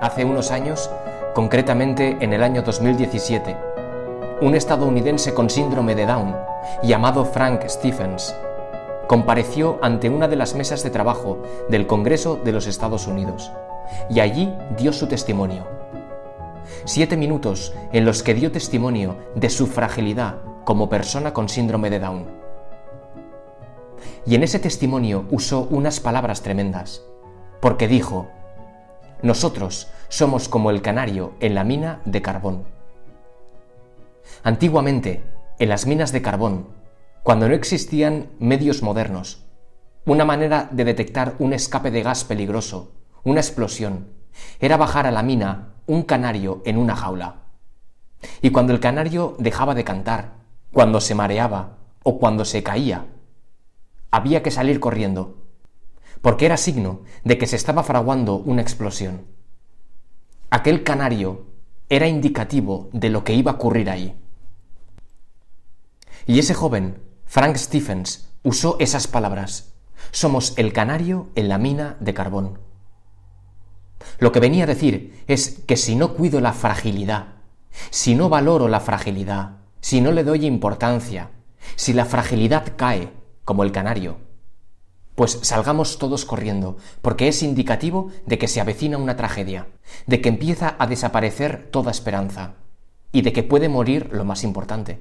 Hace unos años, concretamente en el año 2017, un estadounidense con síndrome de Down, llamado Frank Stephens, compareció ante una de las mesas de trabajo del Congreso de los Estados Unidos y allí dio su testimonio. Siete minutos en los que dio testimonio de su fragilidad como persona con síndrome de Down. Y en ese testimonio usó unas palabras tremendas, porque dijo, nosotros somos como el canario en la mina de carbón. Antiguamente, en las minas de carbón, cuando no existían medios modernos, una manera de detectar un escape de gas peligroso, una explosión, era bajar a la mina un canario en una jaula. Y cuando el canario dejaba de cantar, cuando se mareaba o cuando se caía, había que salir corriendo, porque era signo de que se estaba fraguando una explosión. Aquel canario era indicativo de lo que iba a ocurrir ahí. Y ese joven, Frank Stephens, usó esas palabras. Somos el canario en la mina de carbón. Lo que venía a decir es que si no cuido la fragilidad, si no valoro la fragilidad, si no le doy importancia, si la fragilidad cae, como el canario, pues salgamos todos corriendo, porque es indicativo de que se avecina una tragedia, de que empieza a desaparecer toda esperanza y de que puede morir lo más importante.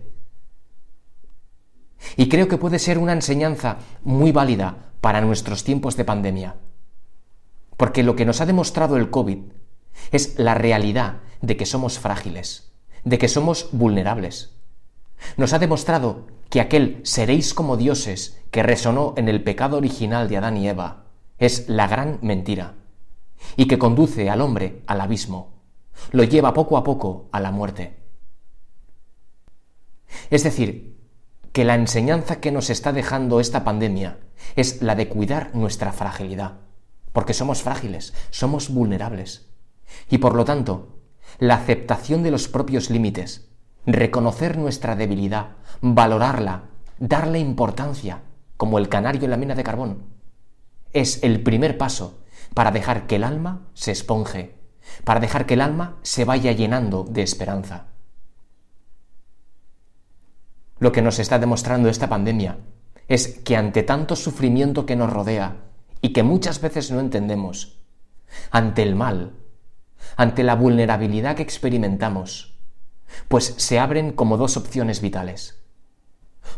Y creo que puede ser una enseñanza muy válida para nuestros tiempos de pandemia. Porque lo que nos ha demostrado el COVID es la realidad de que somos frágiles, de que somos vulnerables. Nos ha demostrado que aquel seréis como dioses que resonó en el pecado original de Adán y Eva es la gran mentira y que conduce al hombre al abismo, lo lleva poco a poco a la muerte. Es decir, que la enseñanza que nos está dejando esta pandemia es la de cuidar nuestra fragilidad, porque somos frágiles, somos vulnerables. Y por lo tanto, la aceptación de los propios límites, reconocer nuestra debilidad, valorarla, darle importancia, como el canario en la mina de carbón, es el primer paso para dejar que el alma se esponje, para dejar que el alma se vaya llenando de esperanza. Lo que nos está demostrando esta pandemia es que ante tanto sufrimiento que nos rodea y que muchas veces no entendemos, ante el mal, ante la vulnerabilidad que experimentamos, pues se abren como dos opciones vitales.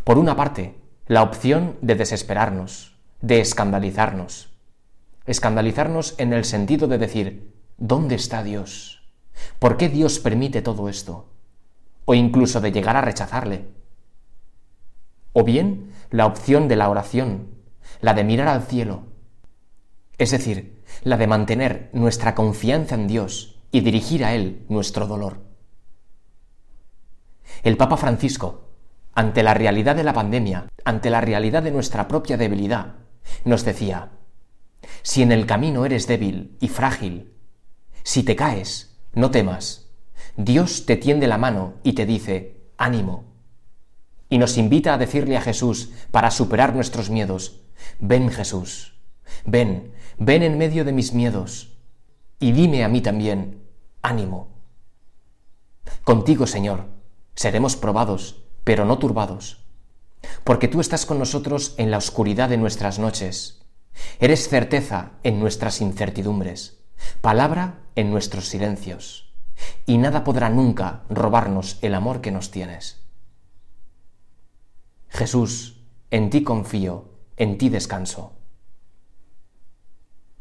Por una parte, la opción de desesperarnos, de escandalizarnos. Escandalizarnos en el sentido de decir, ¿dónde está Dios? ¿Por qué Dios permite todo esto? O incluso de llegar a rechazarle o bien la opción de la oración, la de mirar al cielo, es decir, la de mantener nuestra confianza en Dios y dirigir a Él nuestro dolor. El Papa Francisco, ante la realidad de la pandemia, ante la realidad de nuestra propia debilidad, nos decía, si en el camino eres débil y frágil, si te caes, no temas. Dios te tiende la mano y te dice, ánimo, y nos invita a decirle a Jesús para superar nuestros miedos, ven Jesús, ven, ven en medio de mis miedos y dime a mí también, ánimo. Contigo, Señor, seremos probados, pero no turbados, porque tú estás con nosotros en la oscuridad de nuestras noches, eres certeza en nuestras incertidumbres, palabra en nuestros silencios, y nada podrá nunca robarnos el amor que nos tienes. Jesús, en ti confío, en ti descanso.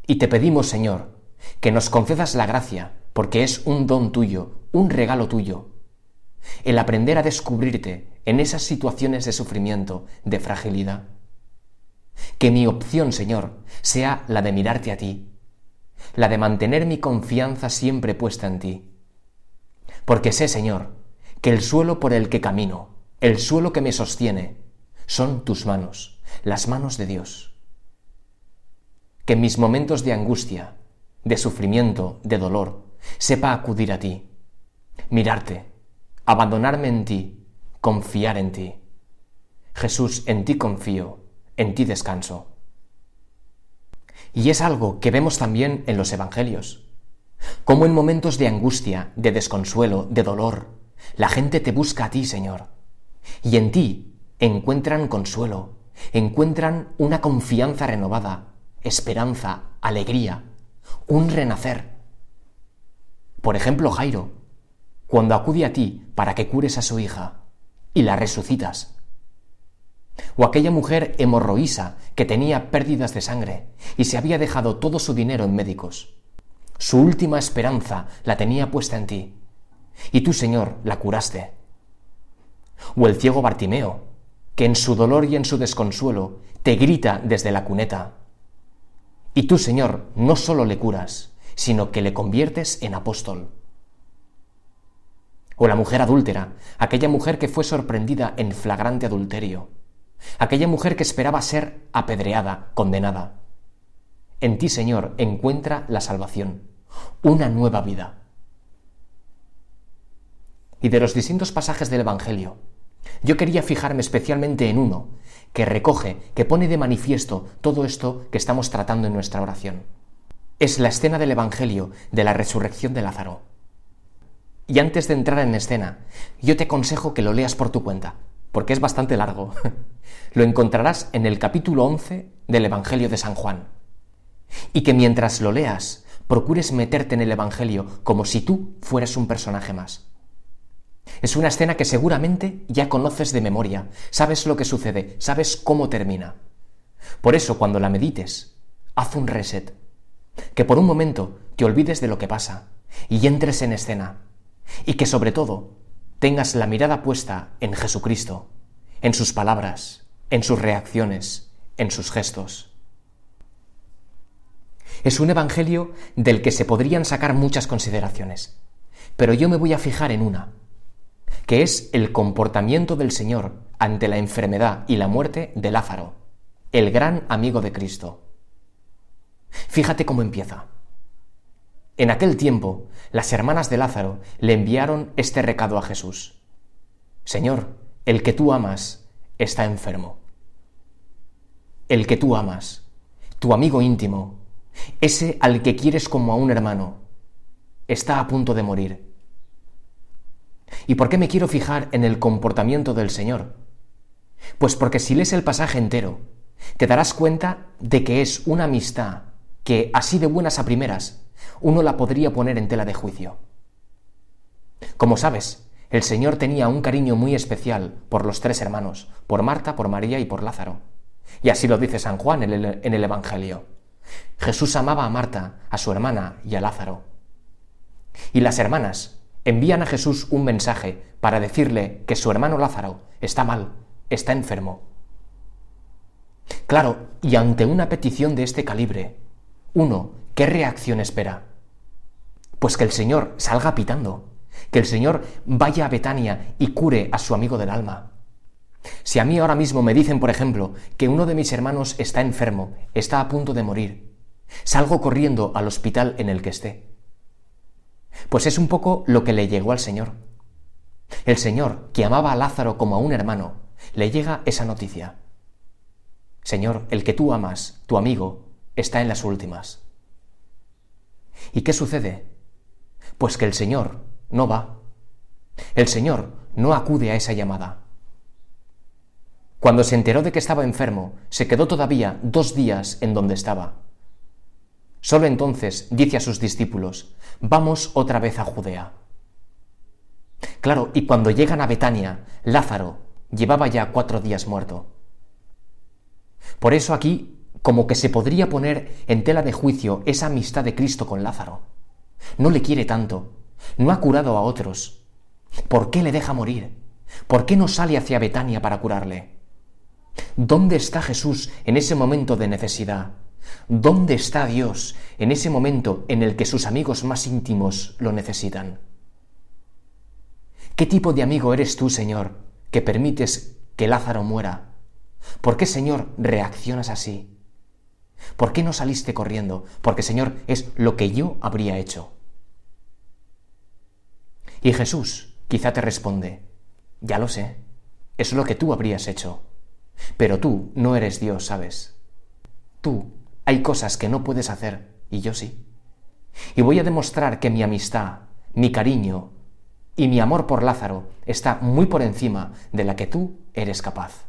Y te pedimos, Señor, que nos concedas la gracia, porque es un don tuyo, un regalo tuyo, el aprender a descubrirte en esas situaciones de sufrimiento, de fragilidad. Que mi opción, Señor, sea la de mirarte a ti, la de mantener mi confianza siempre puesta en ti. Porque sé, Señor, que el suelo por el que camino, el suelo que me sostiene son tus manos, las manos de Dios. Que en mis momentos de angustia, de sufrimiento, de dolor, sepa acudir a ti, mirarte, abandonarme en ti, confiar en ti. Jesús, en ti confío, en ti descanso. Y es algo que vemos también en los Evangelios. Cómo en momentos de angustia, de desconsuelo, de dolor, la gente te busca a ti, Señor. Y en ti encuentran consuelo, encuentran una confianza renovada, esperanza, alegría, un renacer. Por ejemplo, Jairo, cuando acude a ti para que cures a su hija y la resucitas. O aquella mujer hemorroísa que tenía pérdidas de sangre y se había dejado todo su dinero en médicos. Su última esperanza la tenía puesta en ti. Y tú, Señor, la curaste. O el ciego Bartimeo, que en su dolor y en su desconsuelo te grita desde la cuneta. Y tú, Señor, no solo le curas, sino que le conviertes en apóstol. O la mujer adúltera, aquella mujer que fue sorprendida en flagrante adulterio, aquella mujer que esperaba ser apedreada, condenada. En ti, Señor, encuentra la salvación, una nueva vida. Y de los distintos pasajes del Evangelio, yo quería fijarme especialmente en uno que recoge, que pone de manifiesto todo esto que estamos tratando en nuestra oración. Es la escena del Evangelio de la resurrección de Lázaro. Y antes de entrar en escena, yo te aconsejo que lo leas por tu cuenta, porque es bastante largo. lo encontrarás en el capítulo 11 del Evangelio de San Juan. Y que mientras lo leas, procures meterte en el Evangelio como si tú fueras un personaje más. Es una escena que seguramente ya conoces de memoria, sabes lo que sucede, sabes cómo termina. Por eso, cuando la medites, haz un reset. Que por un momento te olvides de lo que pasa y entres en escena. Y que sobre todo tengas la mirada puesta en Jesucristo, en sus palabras, en sus reacciones, en sus gestos. Es un evangelio del que se podrían sacar muchas consideraciones, pero yo me voy a fijar en una, que es el comportamiento del Señor ante la enfermedad y la muerte de Lázaro, el gran amigo de Cristo. Fíjate cómo empieza. En aquel tiempo, las hermanas de Lázaro le enviaron este recado a Jesús. Señor, el que tú amas está enfermo. El que tú amas, tu amigo íntimo, ese al que quieres como a un hermano, está a punto de morir ¿Y por qué me quiero fijar en el comportamiento del Señor? Pues porque si lees el pasaje entero, te darás cuenta de que es una amistad que, así de buenas a primeras, uno la podría poner en tela de juicio. Como sabes, el Señor tenía un cariño muy especial por los tres hermanos, por Marta, por María y por Lázaro. Y así lo dice San Juan en el, Evangelio. Jesús amaba a Marta, a su hermana y a Lázaro. Y las hermanas, envían a Jesús un mensaje para decirle que su hermano Lázaro está mal, está enfermo. Claro, y ante una petición de este calibre, uno, ¿qué reacción espera? Pues que el Señor salga pitando, que el Señor vaya a Betania y cure a su amigo del alma. Si a mí ahora mismo me dicen, por ejemplo, que uno de mis hermanos está enfermo, está a punto de morir, salgo corriendo al hospital en el que esté. Pues es un poco lo que le llegó al Señor. El Señor, que amaba a Lázaro como a un hermano, le llega esa noticia. Señor, el que tú amas, tu amigo, está en las últimas. ¿Y qué sucede? Pues que el Señor no va. El Señor no acude a esa llamada. Cuando se enteró de que estaba enfermo, se quedó todavía dos días en donde estaba. Solo entonces dice a sus discípulos, vamos otra vez a Judea. Claro, y cuando llegan a Betania, Lázaro llevaba ya cuatro días muerto. Por eso aquí como que se podría poner en tela de juicio esa amistad de Cristo con Lázaro. No le quiere tanto, no ha curado a otros. ¿Por qué le deja morir? ¿Por qué no sale hacia Betania para curarle? ¿Dónde está Jesús en ese momento de necesidad? ¿Dónde está Dios en ese momento en el que sus amigos más íntimos lo necesitan? ¿Qué tipo de amigo eres tú, Señor, que permites que Lázaro muera? ¿Por qué, Señor, reaccionas así? ¿Por qué no saliste corriendo? Porque, Señor, es lo que yo habría hecho. Y Jesús quizá te responde, ya lo sé, es lo que tú habrías hecho, pero tú no eres Dios, ¿sabes? Tú hay cosas que no puedes hacer y yo sí. y voy a demostrar que mi amistad, mi cariño y mi amor por Lázaro está muy por encima de la que tú eres capaz.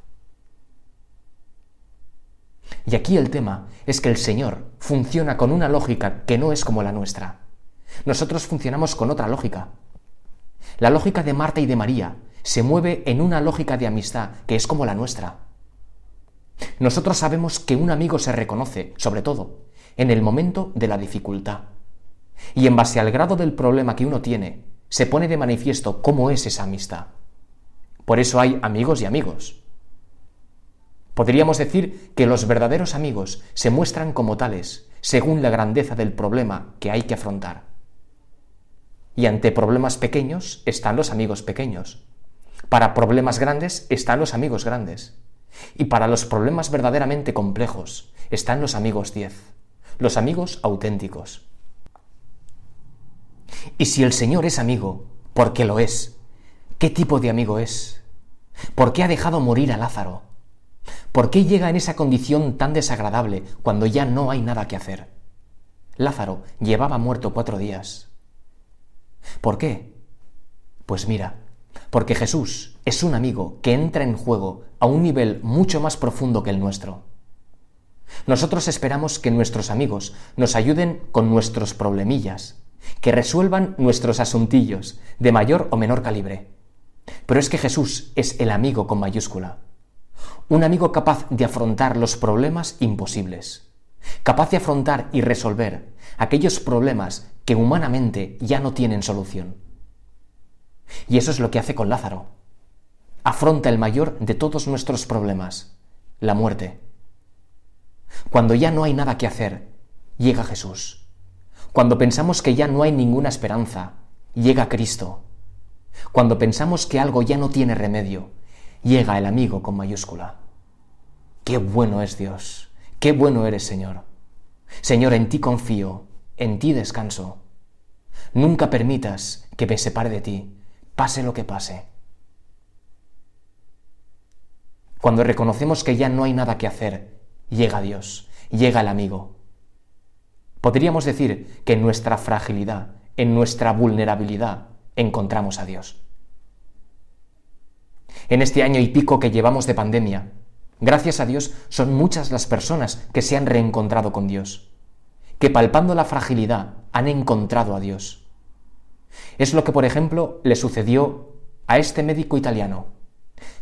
Y aquí el tema es que el Señor funciona con una lógica que no es como la nuestra. Nosotros funcionamos con otra lógica. La lógica de Marta y de María se mueve en una lógica de amistad que es como la nuestra. Nosotros sabemos que un amigo se reconoce, sobre todo, en el momento de la dificultad. Y en base al grado del problema que uno tiene, se pone de manifiesto cómo es esa amistad. Por eso hay amigos y amigos. Podríamos decir que los verdaderos amigos se muestran como tales, según la grandeza del problema que hay que afrontar. Y ante problemas pequeños están los amigos pequeños. Para problemas grandes están los amigos grandes. Y para los problemas verdaderamente complejos están los amigos 10, los amigos auténticos. Y si el Señor es amigo, ¿por qué lo es? ¿Qué tipo de amigo es? ¿Por qué ha dejado morir a Lázaro? ¿Por qué llega en esa condición tan desagradable cuando ya no hay nada que hacer? Lázaro llevaba muerto cuatro días. ¿Por qué? Pues mira, porque Jesús es un amigo que entra en juego a un nivel mucho más profundo que el nuestro. Nosotros esperamos que nuestros amigos nos ayuden con nuestros problemillas, que resuelvan nuestros asuntillos de mayor o menor calibre. Pero es que Jesús es el amigo con mayúscula. Un amigo capaz de afrontar los problemas imposibles, capaz de afrontar y resolver aquellos problemas que humanamente ya no tienen solución. Y eso es lo que hace con Lázaro. Afronta el mayor de todos nuestros problemas, la muerte. Cuando ya no hay nada que hacer, llega Jesús. Cuando pensamos que ya no hay ninguna esperanza, llega Cristo. Cuando pensamos que algo ya no tiene remedio, llega el amigo con mayúscula. Qué bueno es Dios, qué bueno eres Señor. Señor, en ti confío, en ti descanso. Nunca permitas que me separe de ti, pase lo que pase. Cuando reconocemos que ya no hay nada que hacer, llega Dios, llega el amigo. Podríamos decir que en nuestra fragilidad, en nuestra vulnerabilidad, encontramos a Dios. En este año y pico que llevamos de pandemia, gracias a Dios son muchas las personas que se han reencontrado con Dios, que palpando la fragilidad han encontrado a Dios. Es lo que, por ejemplo, le sucedió a este médico italiano.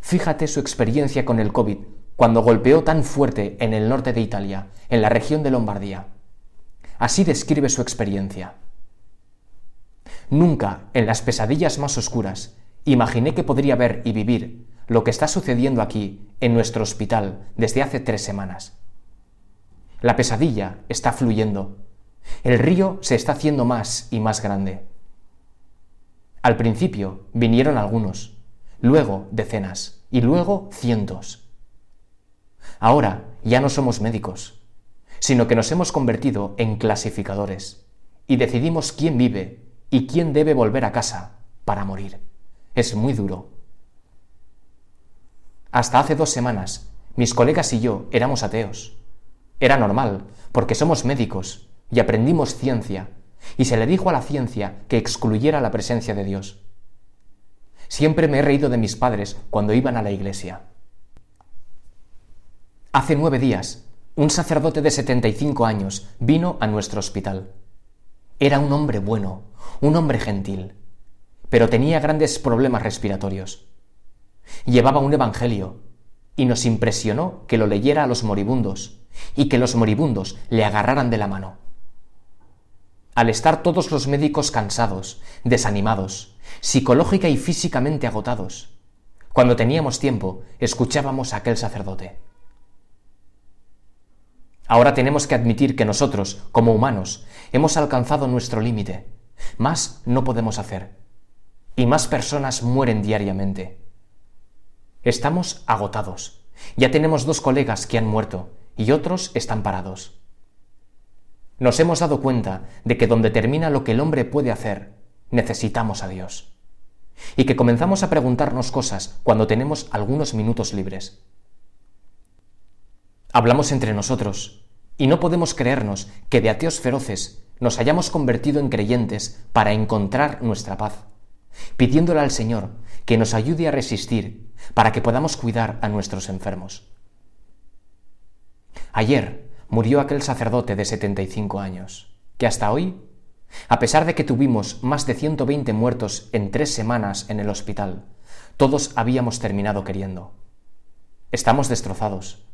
Fíjate su experiencia con el COVID cuando golpeó tan fuerte en el norte de Italia, en la región de Lombardía. Así describe su experiencia. Nunca, en las pesadillas más oscuras, imaginé que podría ver y vivir lo que está sucediendo aquí, en nuestro hospital, desde hace tres semanas. La pesadilla está fluyendo. El río se está haciendo más y más grande. Al principio vinieron algunos, luego decenas y luego cientos. Ahora ya no somos médicos, sino que nos hemos convertido en clasificadores y decidimos quién vive y quién debe volver a casa para morir. Es muy duro. Hasta hace dos semanas, mis colegas y yo éramos ateos. Era normal, porque somos médicos y aprendimos ciencia y se le dijo a la ciencia que excluyera la presencia de Dios. Siempre me he reído de mis padres cuando iban a la iglesia. Hace nueve días, un sacerdote de 75 años vino a nuestro hospital. Era un hombre bueno, un hombre gentil, pero tenía grandes problemas respiratorios. Llevaba un evangelio y nos impresionó que lo leyera a los moribundos y que los moribundos le agarraran de la mano. Al estar todos los médicos cansados, desanimados, psicológica y físicamente agotados, cuando teníamos tiempo, escuchábamos a aquel sacerdote. Ahora tenemos que admitir que nosotros, como humanos, hemos alcanzado nuestro límite. Más no podemos hacer. Y más personas mueren diariamente. Estamos agotados. Ya tenemos dos colegas que han muerto y otros están parados nos hemos dado cuenta de que donde termina lo que el hombre puede hacer, necesitamos a Dios. Y que comenzamos a preguntarnos cosas cuando tenemos algunos minutos libres. Hablamos entre nosotros y no podemos creernos que de ateos feroces nos hayamos convertido en creyentes para encontrar nuestra paz, pidiéndole al Señor que nos ayude a resistir para que podamos cuidar a nuestros enfermos. Ayer murió aquel sacerdote de 75 años, que hasta hoy, a pesar de que tuvimos más de 120 muertos en tres semanas en el hospital, todos habíamos terminado queriendo. Estamos destrozados,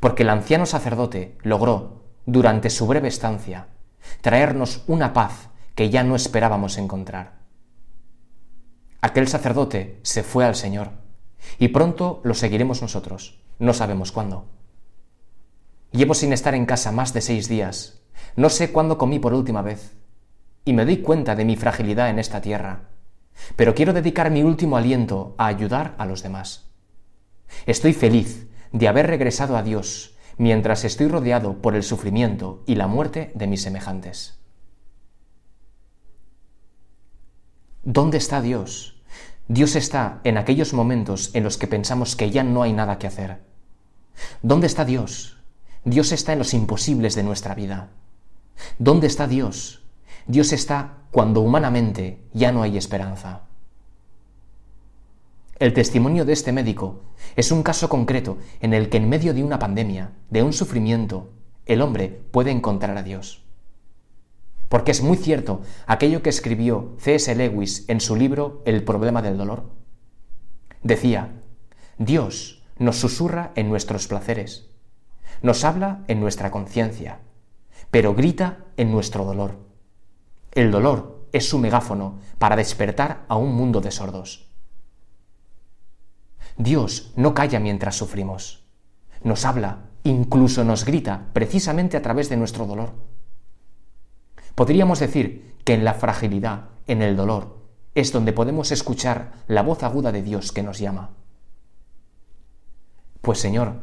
porque el anciano sacerdote logró, durante su breve estancia, traernos una paz que ya no esperábamos encontrar. Aquel sacerdote se fue al Señor, y pronto lo seguiremos nosotros, no sabemos cuándo. Llevo sin estar en casa más de seis días, no sé cuándo comí por última vez, y me doy cuenta de mi fragilidad en esta tierra, pero quiero dedicar mi último aliento a ayudar a los demás. Estoy feliz de haber regresado a Dios mientras estoy rodeado por el sufrimiento y la muerte de mis semejantes. ¿Dónde está Dios? Dios está en aquellos momentos en los que pensamos que ya no hay nada que hacer. ¿Dónde está Dios? Dios está en los imposibles de nuestra vida. ¿Dónde está Dios? Dios está cuando humanamente ya no hay esperanza. El testimonio de este médico es un caso concreto en el que en medio de una pandemia, de un sufrimiento, el hombre puede encontrar a Dios. Porque es muy cierto aquello que escribió C.S. Lewis en su libro El problema del dolor. Decía, Dios nos susurra en nuestros placeres, nos habla en nuestra conciencia, pero grita en nuestro dolor. El dolor es su megáfono para despertar a un mundo de sordos. Dios no calla mientras sufrimos. Nos habla, incluso nos grita, precisamente a través de nuestro dolor. Podríamos decir que en la fragilidad, en el dolor, es donde podemos escuchar la voz aguda de Dios que nos llama. Pues Señor,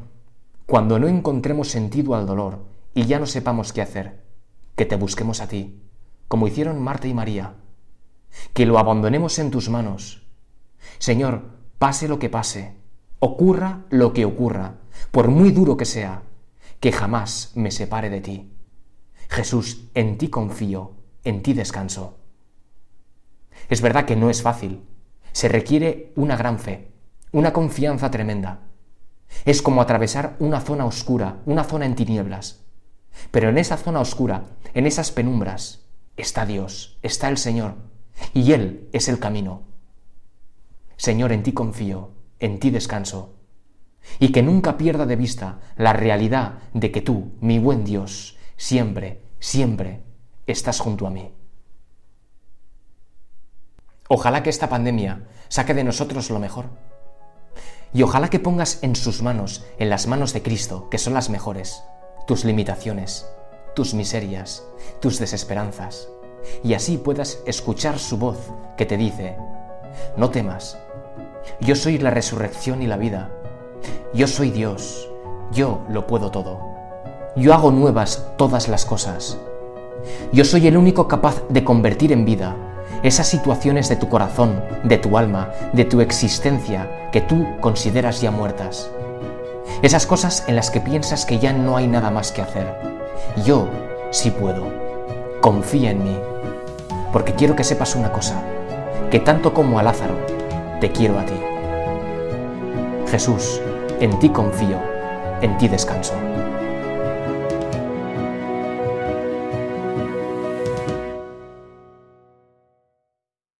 cuando no encontremos sentido al dolor y ya no sepamos qué hacer, que te busquemos a ti, como hicieron Marta y María, que lo abandonemos en tus manos. Señor, pase lo que pase, ocurra lo que ocurra, por muy duro que sea, que jamás me separe de ti. Jesús, en ti confío, en ti descanso. Es verdad que no es fácil, se requiere una gran fe, una confianza tremenda. Es como atravesar una zona oscura, una zona en tinieblas. Pero en esa zona oscura, en esas penumbras, está Dios, está el Señor, y Él es el camino. Señor, en ti confío, en ti descanso. Y que nunca pierda de vista la realidad de que tú, mi buen Dios, siempre, siempre estás junto a mí. Ojalá que esta pandemia saque de nosotros lo mejor. Y ojalá que pongas en sus manos, en las manos de Cristo, que son las mejores, tus limitaciones, tus miserias, tus desesperanzas, y así puedas escuchar su voz que te dice, no temas, yo soy la resurrección y la vida. Yo soy Dios. Yo lo puedo todo. Yo hago nuevas todas las cosas. Yo soy el único capaz de convertir en vida esas situaciones de tu corazón, de tu alma, de tu existencia que tú consideras ya muertas. Esas cosas en las que piensas que ya no hay nada más que hacer. Yo sí puedo. Confía en mí. Porque quiero que sepas una cosa, que tanto como a Lázaro, te quiero a ti. Jesús, en ti confío, en ti descanso.